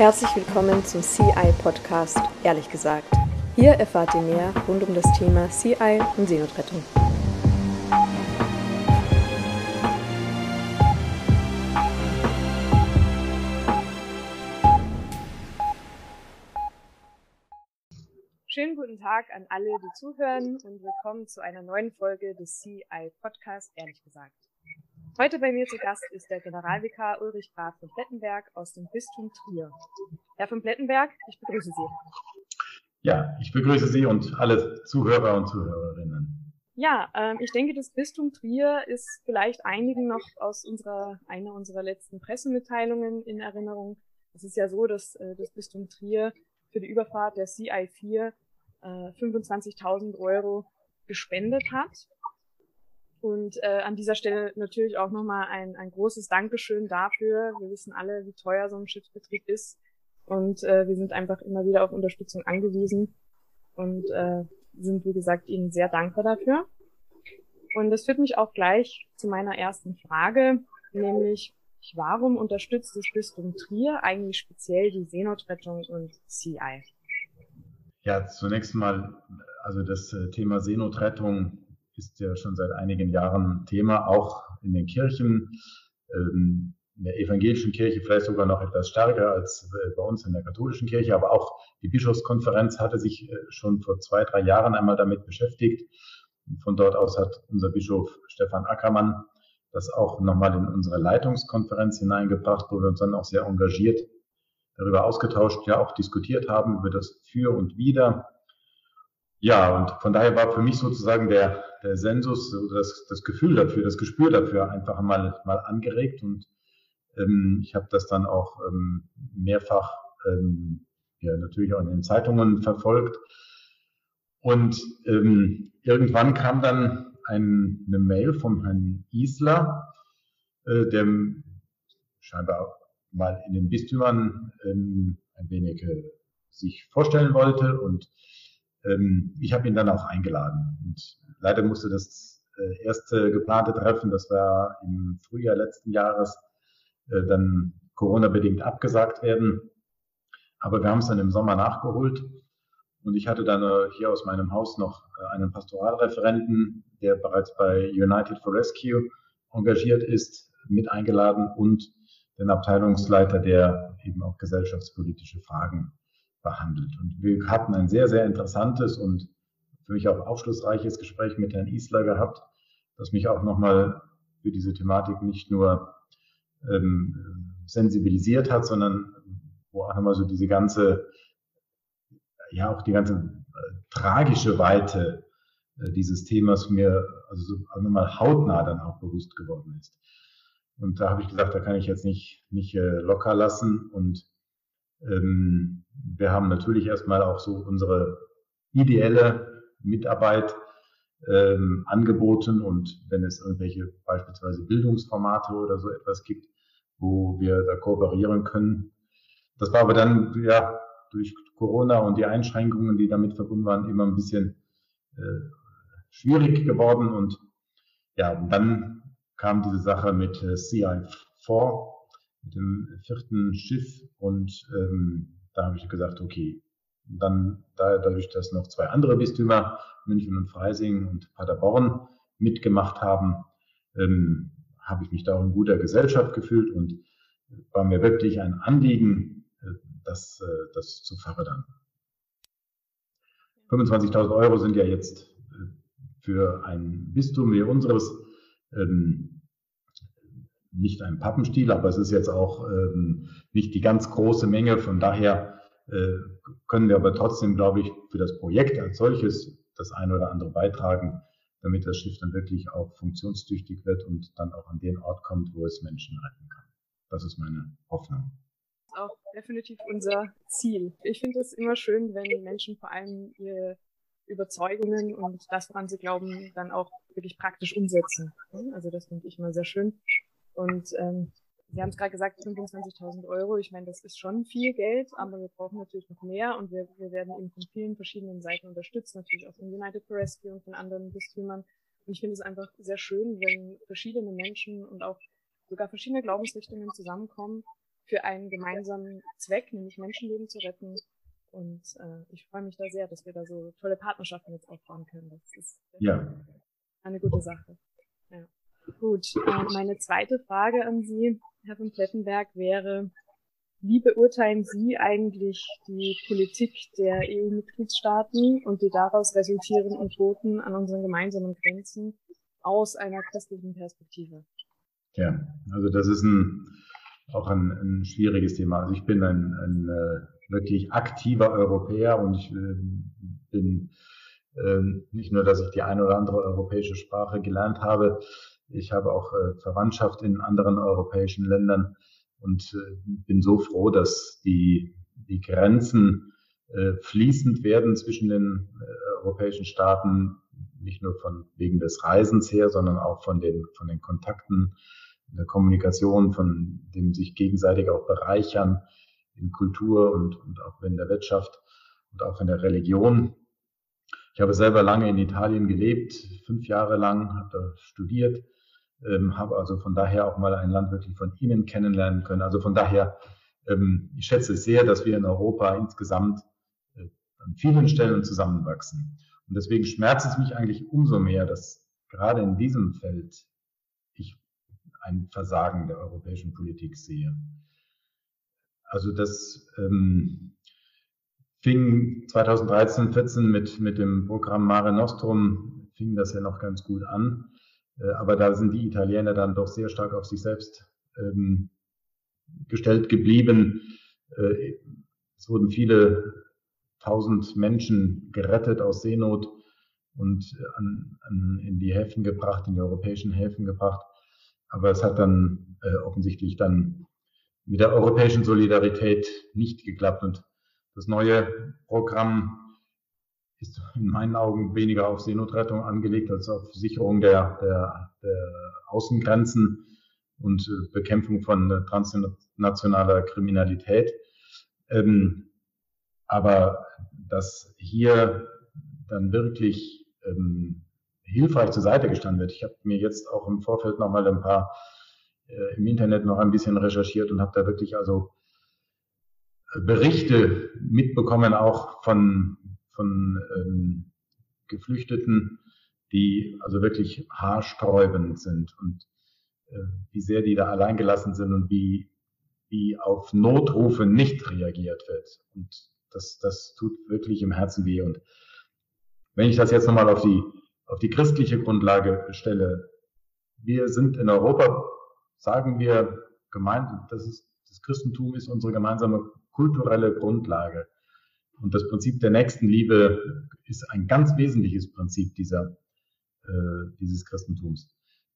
Herzlich willkommen zum CI Podcast, ehrlich gesagt. Hier erfahrt ihr mehr rund um das Thema CI und Seenotrettung. Schönen guten Tag an alle, die zuhören und willkommen zu einer neuen Folge des CI Podcast, ehrlich gesagt. Heute bei mir zu Gast ist der Generalvikar Ulrich Graf von Plettenberg aus dem Bistum Trier. Herr von Plettenberg, ich begrüße Sie. Ja, ich begrüße Sie und alle Zuhörer und Zuhörerinnen. Ja, ähm, ich denke, das Bistum Trier ist vielleicht einigen noch aus unserer, einer unserer letzten Pressemitteilungen in Erinnerung. Es ist ja so, dass äh, das Bistum Trier für die Überfahrt der CI4 äh, 25.000 Euro gespendet hat. Und äh, an dieser Stelle natürlich auch nochmal ein, ein großes Dankeschön dafür. Wir wissen alle, wie teuer so ein Schiffsbetrieb ist. Und äh, wir sind einfach immer wieder auf Unterstützung angewiesen und äh, sind, wie gesagt, Ihnen sehr dankbar dafür. Und das führt mich auch gleich zu meiner ersten Frage, nämlich warum unterstützt das Bistum Trier eigentlich speziell die Seenotrettung und CI? Ja, zunächst mal, also das äh, Thema Seenotrettung ist ja schon seit einigen Jahren Thema, auch in den Kirchen, ähm, in der evangelischen Kirche vielleicht sogar noch etwas stärker als äh, bei uns in der katholischen Kirche, aber auch die Bischofskonferenz hatte sich äh, schon vor zwei, drei Jahren einmal damit beschäftigt. Von dort aus hat unser Bischof Stefan Ackermann das auch nochmal in unsere Leitungskonferenz hineingebracht, wo wir uns dann auch sehr engagiert darüber ausgetauscht, ja auch diskutiert haben über das Für und Wider. Ja, und von daher war für mich sozusagen der, der Sensus, das, das Gefühl dafür, das Gespür dafür einfach mal, mal angeregt und ähm, ich habe das dann auch ähm, mehrfach ähm, ja, natürlich auch in den Zeitungen verfolgt. Und ähm, irgendwann kam dann ein, eine Mail vom Herrn Isler, äh, der scheinbar mal in den Bistümern ähm, ein wenig äh, sich vorstellen wollte und ähm, ich habe ihn dann auch eingeladen. Und leider musste das äh, erste geplante Treffen, das war im Frühjahr letzten Jahres, äh, dann Corona-bedingt abgesagt werden. Aber wir haben es dann im Sommer nachgeholt. Und ich hatte dann äh, hier aus meinem Haus noch äh, einen Pastoralreferenten, der bereits bei United for Rescue engagiert ist, mit eingeladen und den Abteilungsleiter, der eben auch gesellschaftspolitische Fragen behandelt. Und wir hatten ein sehr, sehr interessantes und für mich auch aufschlussreiches Gespräch mit Herrn Isler gehabt, das mich auch nochmal für diese Thematik nicht nur ähm, sensibilisiert hat, sondern wo auch nochmal so diese ganze, ja auch die ganze äh, tragische Weite äh, dieses Themas mir also so nochmal hautnah dann auch bewusst geworden ist. Und da habe ich gesagt, da kann ich jetzt nicht, nicht äh, locker lassen. Und ähm, wir haben natürlich erstmal auch so unsere ideelle Mitarbeit ähm, angeboten und wenn es irgendwelche beispielsweise Bildungsformate oder so etwas gibt, wo wir da kooperieren können. Das war aber dann ja durch Corona und die Einschränkungen, die damit verbunden waren, immer ein bisschen äh, schwierig geworden und ja, und dann kam diese Sache mit äh, CI4, mit dem vierten Schiff und ähm, da habe ich gesagt, okay, dann da, dadurch, dass noch zwei andere Bistümer, München und Freising und Paderborn mitgemacht haben, ähm, habe ich mich da auch in guter Gesellschaft gefühlt und war mir wirklich ein Anliegen, äh, das, äh, das zu fördern. 25.000 Euro sind ja jetzt äh, für ein Bistum wie unseres ähm, nicht ein Pappenstiel, aber es ist jetzt auch ähm, nicht die ganz große Menge. Von daher können wir aber trotzdem, glaube ich, für das Projekt als solches das eine oder andere beitragen, damit das Schiff dann wirklich auch funktionstüchtig wird und dann auch an den Ort kommt, wo es Menschen retten kann. Das ist meine Hoffnung. Das ist auch definitiv unser Ziel. Ich finde es immer schön, wenn Menschen vor allem ihre Überzeugungen und das, woran sie glauben, dann auch wirklich praktisch umsetzen. Also das finde ich immer sehr schön. Und ähm, Sie haben es gerade gesagt, 25.000 Euro. Ich meine, das ist schon viel Geld, aber wir brauchen natürlich noch mehr und wir, wir werden eben von vielen verschiedenen Seiten unterstützt, natürlich auch von United for Rescue und von anderen Bistümern. Und ich finde es einfach sehr schön, wenn verschiedene Menschen und auch sogar verschiedene Glaubensrichtungen zusammenkommen für einen gemeinsamen Zweck, nämlich Menschenleben zu retten. Und äh, ich freue mich da sehr, dass wir da so tolle Partnerschaften jetzt aufbauen können. Das ist ja. eine gute Sache. Ja. Gut, äh, meine zweite Frage an Sie, Herr von Plettenberg, wäre, wie beurteilen Sie eigentlich die Politik der EU-Mitgliedstaaten und die daraus resultierenden Quoten an unseren gemeinsamen Grenzen aus einer christlichen Perspektive? Ja, also das ist ein, auch ein, ein schwieriges Thema. Also ich bin ein, ein äh, wirklich aktiver Europäer und ich äh, bin äh, nicht nur, dass ich die eine oder andere europäische Sprache gelernt habe, ich habe auch äh, Verwandtschaft in anderen europäischen Ländern und äh, bin so froh, dass die, die Grenzen äh, fließend werden zwischen den europäischen Staaten, nicht nur von wegen des Reisens her, sondern auch von den, von den Kontakten, der Kommunikation, von dem sich gegenseitig auch bereichern in Kultur und, und auch in der Wirtschaft und auch in der Religion. Ich habe selber lange in Italien gelebt, fünf Jahre lang, habe da studiert ähm, habe also von daher auch mal ein Land wirklich von innen kennenlernen können. Also von daher, ähm, ich schätze es sehr, dass wir in Europa insgesamt äh, an vielen Stellen zusammenwachsen. Und deswegen schmerzt es mich eigentlich umso mehr, dass gerade in diesem Feld ich ein Versagen der europäischen Politik sehe. Also das ähm, fing 2013, 14 mit, mit dem Programm Mare Nostrum, fing das ja noch ganz gut an. Äh, aber da sind die Italiener dann doch sehr stark auf sich selbst ähm, gestellt geblieben. Äh, es wurden viele tausend Menschen gerettet aus Seenot und an, an, in die Häfen gebracht, in die europäischen Häfen gebracht. Aber es hat dann äh, offensichtlich dann mit der europäischen Solidarität nicht geklappt. Und das neue Programm ist in meinen Augen weniger auf Seenotrettung angelegt als auf Sicherung der, der, der Außengrenzen und äh, Bekämpfung von äh, transnationaler Kriminalität. Ähm, aber dass hier dann wirklich ähm, hilfreich zur Seite gestanden wird. Ich habe mir jetzt auch im Vorfeld nochmal ein paar äh, im Internet noch ein bisschen recherchiert und habe da wirklich also Berichte mitbekommen, auch von von ähm, Geflüchteten, die also wirklich haarsträubend sind und äh, wie sehr die da alleingelassen sind und wie, wie auf Notrufe nicht reagiert wird. Und das, das tut wirklich im Herzen weh. Und wenn ich das jetzt nochmal auf die, auf die christliche Grundlage stelle, wir sind in Europa, sagen wir, gemeint, das, ist, das Christentum ist unsere gemeinsame kulturelle Grundlage. Und das Prinzip der Nächstenliebe ist ein ganz wesentliches Prinzip dieser, äh, dieses Christentums.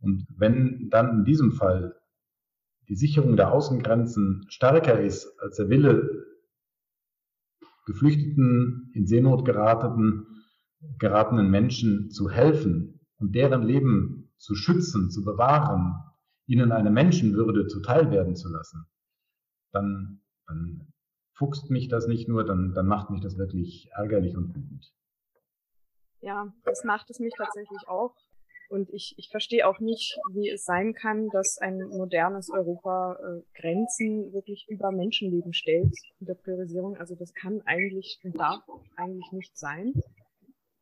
Und wenn dann in diesem Fall die Sicherung der Außengrenzen stärker ist als der Wille, Geflüchteten, in Seenot geratenen, geratenen Menschen zu helfen und deren Leben zu schützen, zu bewahren, ihnen eine Menschenwürde zuteil werden zu lassen, dann, dann fuchst mich das nicht nur, dann, dann macht mich das wirklich ärgerlich und wütend. Ja, das macht es mich tatsächlich auch. Und ich, ich verstehe auch nicht, wie es sein kann, dass ein modernes Europa äh, Grenzen wirklich über Menschenleben stellt in der Priorisierung. Also das kann eigentlich und darf eigentlich nicht sein.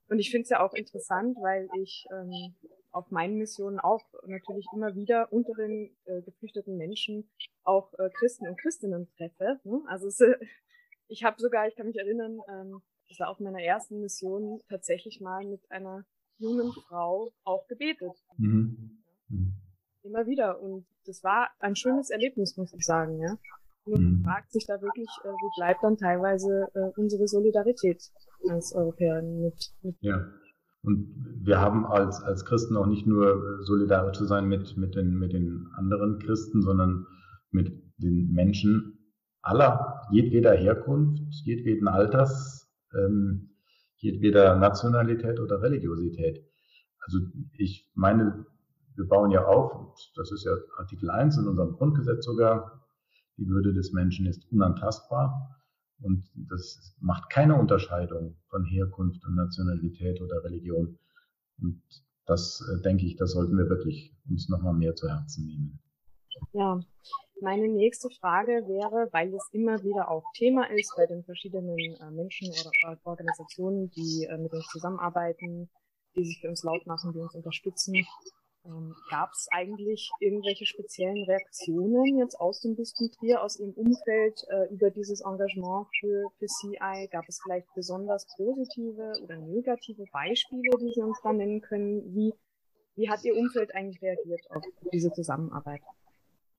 Und ich finde es ja auch interessant, weil ich ähm, auf meinen Missionen auch natürlich immer wieder unter den äh, geflüchteten Menschen auch äh, Christen und Christinnen treffe. Ne? Also es, ich habe sogar, ich kann mich erinnern, ähm, das war auf meiner ersten Mission tatsächlich mal mit einer jungen Frau auch gebetet. Mhm. Mhm. Immer wieder. Und das war ein schönes Erlebnis, muss ich sagen, ja. Man mhm. fragt sich da wirklich, äh, wo bleibt dann teilweise äh, unsere Solidarität als Europäer mit, mit ja. Und wir haben als, als Christen auch nicht nur äh, solidarisch zu sein mit, mit, den, mit den anderen Christen, sondern mit den Menschen aller, jedweder Herkunft, jedweden Alters, ähm, jedweder Nationalität oder Religiosität. Also ich meine, wir bauen ja auf, das ist ja Artikel 1 in unserem Grundgesetz sogar, die Würde des Menschen ist unantastbar. Und das macht keine Unterscheidung von Herkunft und Nationalität oder Religion. Und das äh, denke ich, das sollten wir wirklich uns nochmal mehr zu Herzen nehmen. Ja, Meine nächste Frage wäre, weil es immer wieder auch Thema ist bei den verschiedenen äh, Menschen oder Organisationen, die äh, mit uns zusammenarbeiten, die sich für uns laut machen, die uns unterstützen. Ähm, Gab es eigentlich irgendwelche speziellen Reaktionen jetzt aus dem Bistum Trier, aus Ihrem Umfeld äh, über dieses Engagement für, für CI? Gab es vielleicht besonders positive oder negative Beispiele, die Sie uns da nennen können? Wie, wie hat Ihr Umfeld eigentlich reagiert auf diese Zusammenarbeit?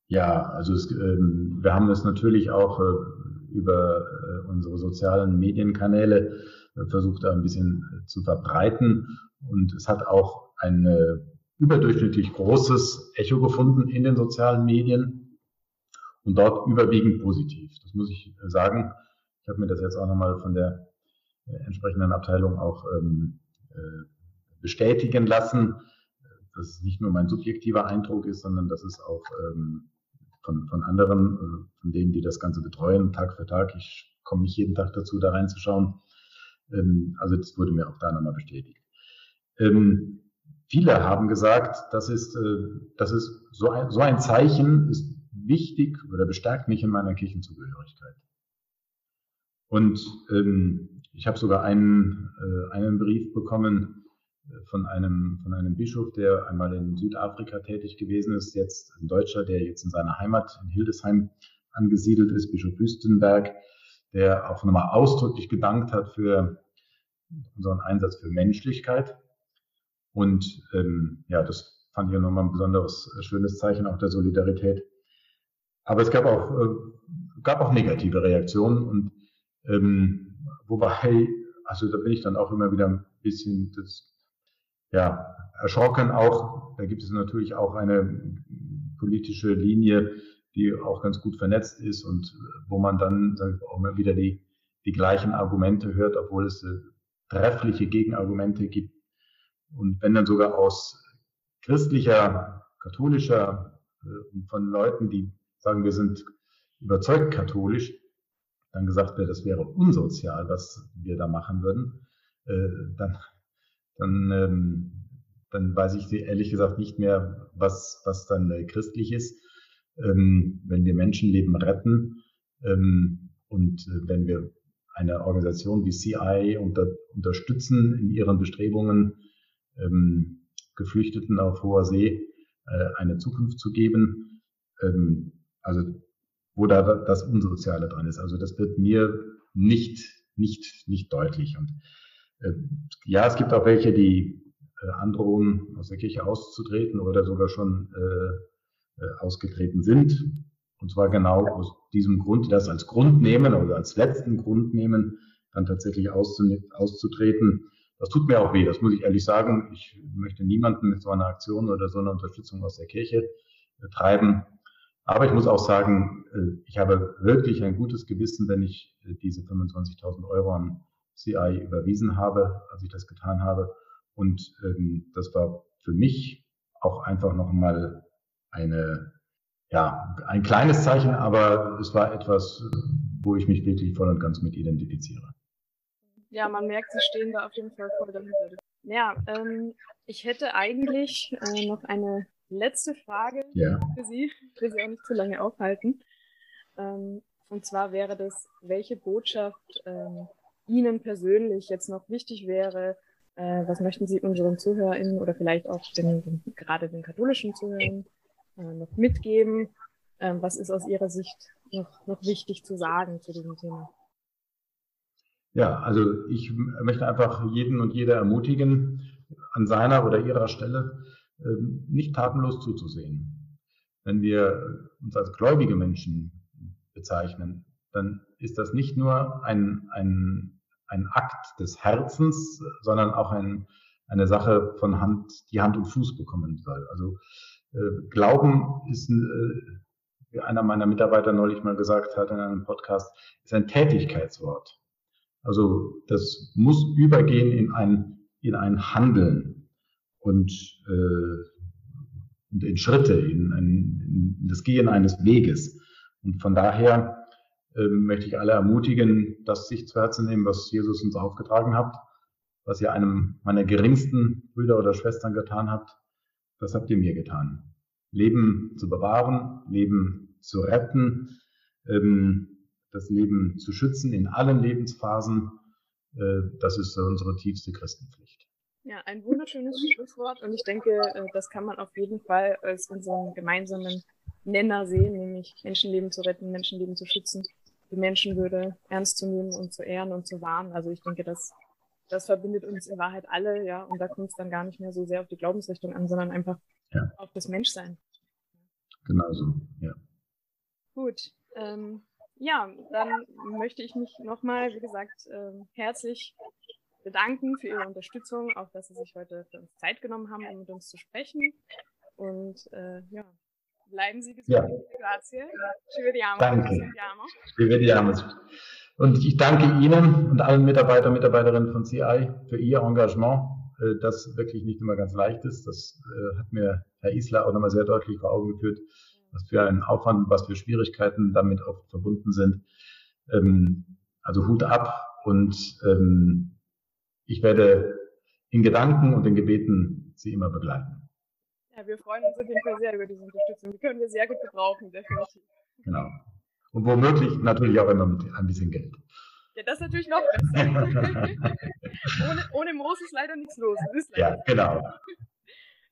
Ja, also es, ähm, wir haben es natürlich auch äh, über äh, unsere sozialen Medienkanäle äh, versucht, da ein bisschen äh, zu verbreiten. Und es hat auch ein äh, überdurchschnittlich großes Echo gefunden in den sozialen Medien und dort überwiegend positiv. Das muss ich äh, sagen. Ich habe mir das jetzt auch nochmal von der entsprechenden Abteilung auch ähm, bestätigen lassen, dass es nicht nur mein subjektiver Eindruck ist, sondern dass es auch ähm, von, von anderen, äh, von denen, die das Ganze betreuen, Tag für Tag. Ich komme nicht jeden Tag dazu, da reinzuschauen. Ähm, also das wurde mir auch da nochmal bestätigt. Ähm, viele haben gesagt, das ist, äh, das ist so ein, so ein Zeichen ist wichtig oder bestärkt mich in meiner Kirchenzugehörigkeit. Und ähm, ich habe sogar einen, äh, einen Brief bekommen, von einem, von einem Bischof, der einmal in Südafrika tätig gewesen ist, jetzt ein Deutscher, der jetzt in seiner Heimat in Hildesheim angesiedelt ist, Bischof Wüstenberg, der auch nochmal ausdrücklich gedankt hat für unseren Einsatz für Menschlichkeit. Und ähm, ja, das fand ich nochmal ein besonderes äh, schönes Zeichen auch der Solidarität. Aber es gab auch, äh, gab auch negative Reaktionen und ähm, wobei, also da bin ich dann auch immer wieder ein bisschen das ja, erschrocken auch. Da gibt es natürlich auch eine politische Linie, die auch ganz gut vernetzt ist und wo man dann auch immer wieder die, die gleichen Argumente hört, obwohl es äh, treffliche Gegenargumente gibt. Und wenn dann sogar aus christlicher, katholischer äh, und von Leuten, die sagen, wir sind überzeugt katholisch, dann gesagt wird, das wäre unsozial, was wir da machen würden, äh, dann dann, ähm, dann weiß ich ehrlich gesagt nicht mehr, was, was dann äh, christlich ist. Ähm, wenn wir Menschenleben retten ähm, und wenn wir eine Organisation wie CI unter, unterstützen in ihren Bestrebungen, ähm, Geflüchteten auf hoher See äh, eine Zukunft zu geben. Ähm, also wo da das Unsoziale dran ist. Also das wird mir nicht, nicht, nicht deutlich. Und äh, ja, es gibt auch welche, die äh, androhen, aus der Kirche auszutreten oder sogar schon äh, ausgetreten sind. Und zwar genau aus diesem Grund, die das als Grund nehmen oder als letzten Grund nehmen, dann tatsächlich auszutreten. Das tut mir auch weh, das muss ich ehrlich sagen. Ich möchte niemanden mit so einer Aktion oder so einer Unterstützung aus der Kirche treiben. Aber ich muss auch sagen, ich habe wirklich ein gutes Gewissen, wenn ich diese 25.000 Euro an CI überwiesen habe, als ich das getan habe. Und ähm, das war für mich auch einfach nochmal eine, ja, ein kleines Zeichen, aber es war etwas, wo ich mich wirklich voll und ganz mit identifiziere. Ja, man merkt, Sie stehen da auf jeden Fall voll dahinter. Ja, ähm, ich hätte eigentlich äh, noch eine letzte Frage ja. für Sie. Ich will Sie auch nicht zu lange aufhalten. Ähm, und zwar wäre das, welche Botschaft ähm, Ihnen persönlich jetzt noch wichtig wäre? Äh, was möchten Sie unseren ZuhörerInnen oder vielleicht auch den, den gerade den katholischen Zuhörern äh, noch mitgeben? Äh, was ist aus Ihrer Sicht noch, noch wichtig zu sagen zu diesem Thema? Ja, also ich möchte einfach jeden und jede ermutigen, an seiner oder ihrer Stelle ähm, nicht tatenlos zuzusehen. Wenn wir uns als gläubige Menschen bezeichnen, dann ist das nicht nur ein, ein ein Akt des Herzens, sondern auch ein, eine Sache von Hand, die Hand und Fuß bekommen soll. Also äh, Glauben ist, äh, wie einer meiner Mitarbeiter neulich mal gesagt hat in einem Podcast, ist ein Tätigkeitswort. Also das muss übergehen in ein, in ein Handeln und, äh, und in Schritte, in, ein, in das Gehen eines Weges. Und von daher ähm, möchte ich alle ermutigen, das sich zu Herzen nehmen, was Jesus uns aufgetragen hat, was ihr einem meiner geringsten Brüder oder Schwestern getan habt, das habt ihr mir getan. Leben zu bewahren, Leben zu retten, ähm, das Leben zu schützen in allen Lebensphasen. Äh, das ist unsere tiefste Christenpflicht. Ja, ein wunderschönes Schlusswort und ich denke, äh, das kann man auf jeden Fall als unseren gemeinsamen Nenner sehen, nämlich Menschenleben zu retten, Menschenleben zu schützen, die Menschenwürde ernst zu nehmen und zu ehren und zu wahren. Also ich denke, das, das verbindet uns in Wahrheit alle, ja, und da kommt es dann gar nicht mehr so sehr auf die Glaubensrichtung an, sondern einfach ja. auf das Menschsein. Genau so, ja. Gut, ähm, ja, dann möchte ich mich nochmal, wie gesagt, äh, herzlich bedanken für Ihre Unterstützung, auch dass Sie sich heute für uns Zeit genommen haben, um mit uns zu sprechen. Und äh, ja, bleiben Sie gesund. Ja. Grazie. Ci vediamo. Danke. Ci vediamo. Und ich danke Ihnen und allen Mitarbeiter und Mitarbeiterinnen von CI für Ihr Engagement, äh, das wirklich nicht immer ganz leicht ist. Das äh, hat mir Herr Isler auch nochmal sehr deutlich vor Augen geführt, was für einen Aufwand, was für Schwierigkeiten damit auch verbunden sind. Ähm, also Hut ab und ähm, ich werde in Gedanken und in Gebeten Sie immer begleiten. Ja, wir freuen uns auf jeden Fall sehr über diese Unterstützung. Die können wir sehr gut gebrauchen, definitiv. Genau. Und womöglich natürlich auch immer mit ein bisschen Geld. Ja, das ist natürlich noch besser. ohne, ohne Moos ist leider nichts los. ja, genau.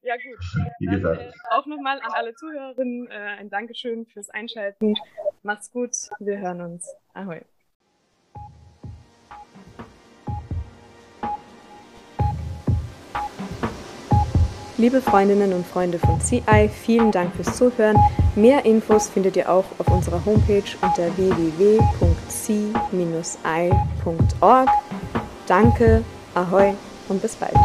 Ja, gut. Wie gesagt. Dann, äh, auch nochmal an alle Zuhörerinnen äh, ein Dankeschön fürs Einschalten. Macht's gut. Wir hören uns. Ahoi. Liebe Freundinnen und Freunde von CI, vielen Dank fürs Zuhören. Mehr Infos findet ihr auch auf unserer Homepage unter www.c-i.org. Danke, ahoi und bis bald.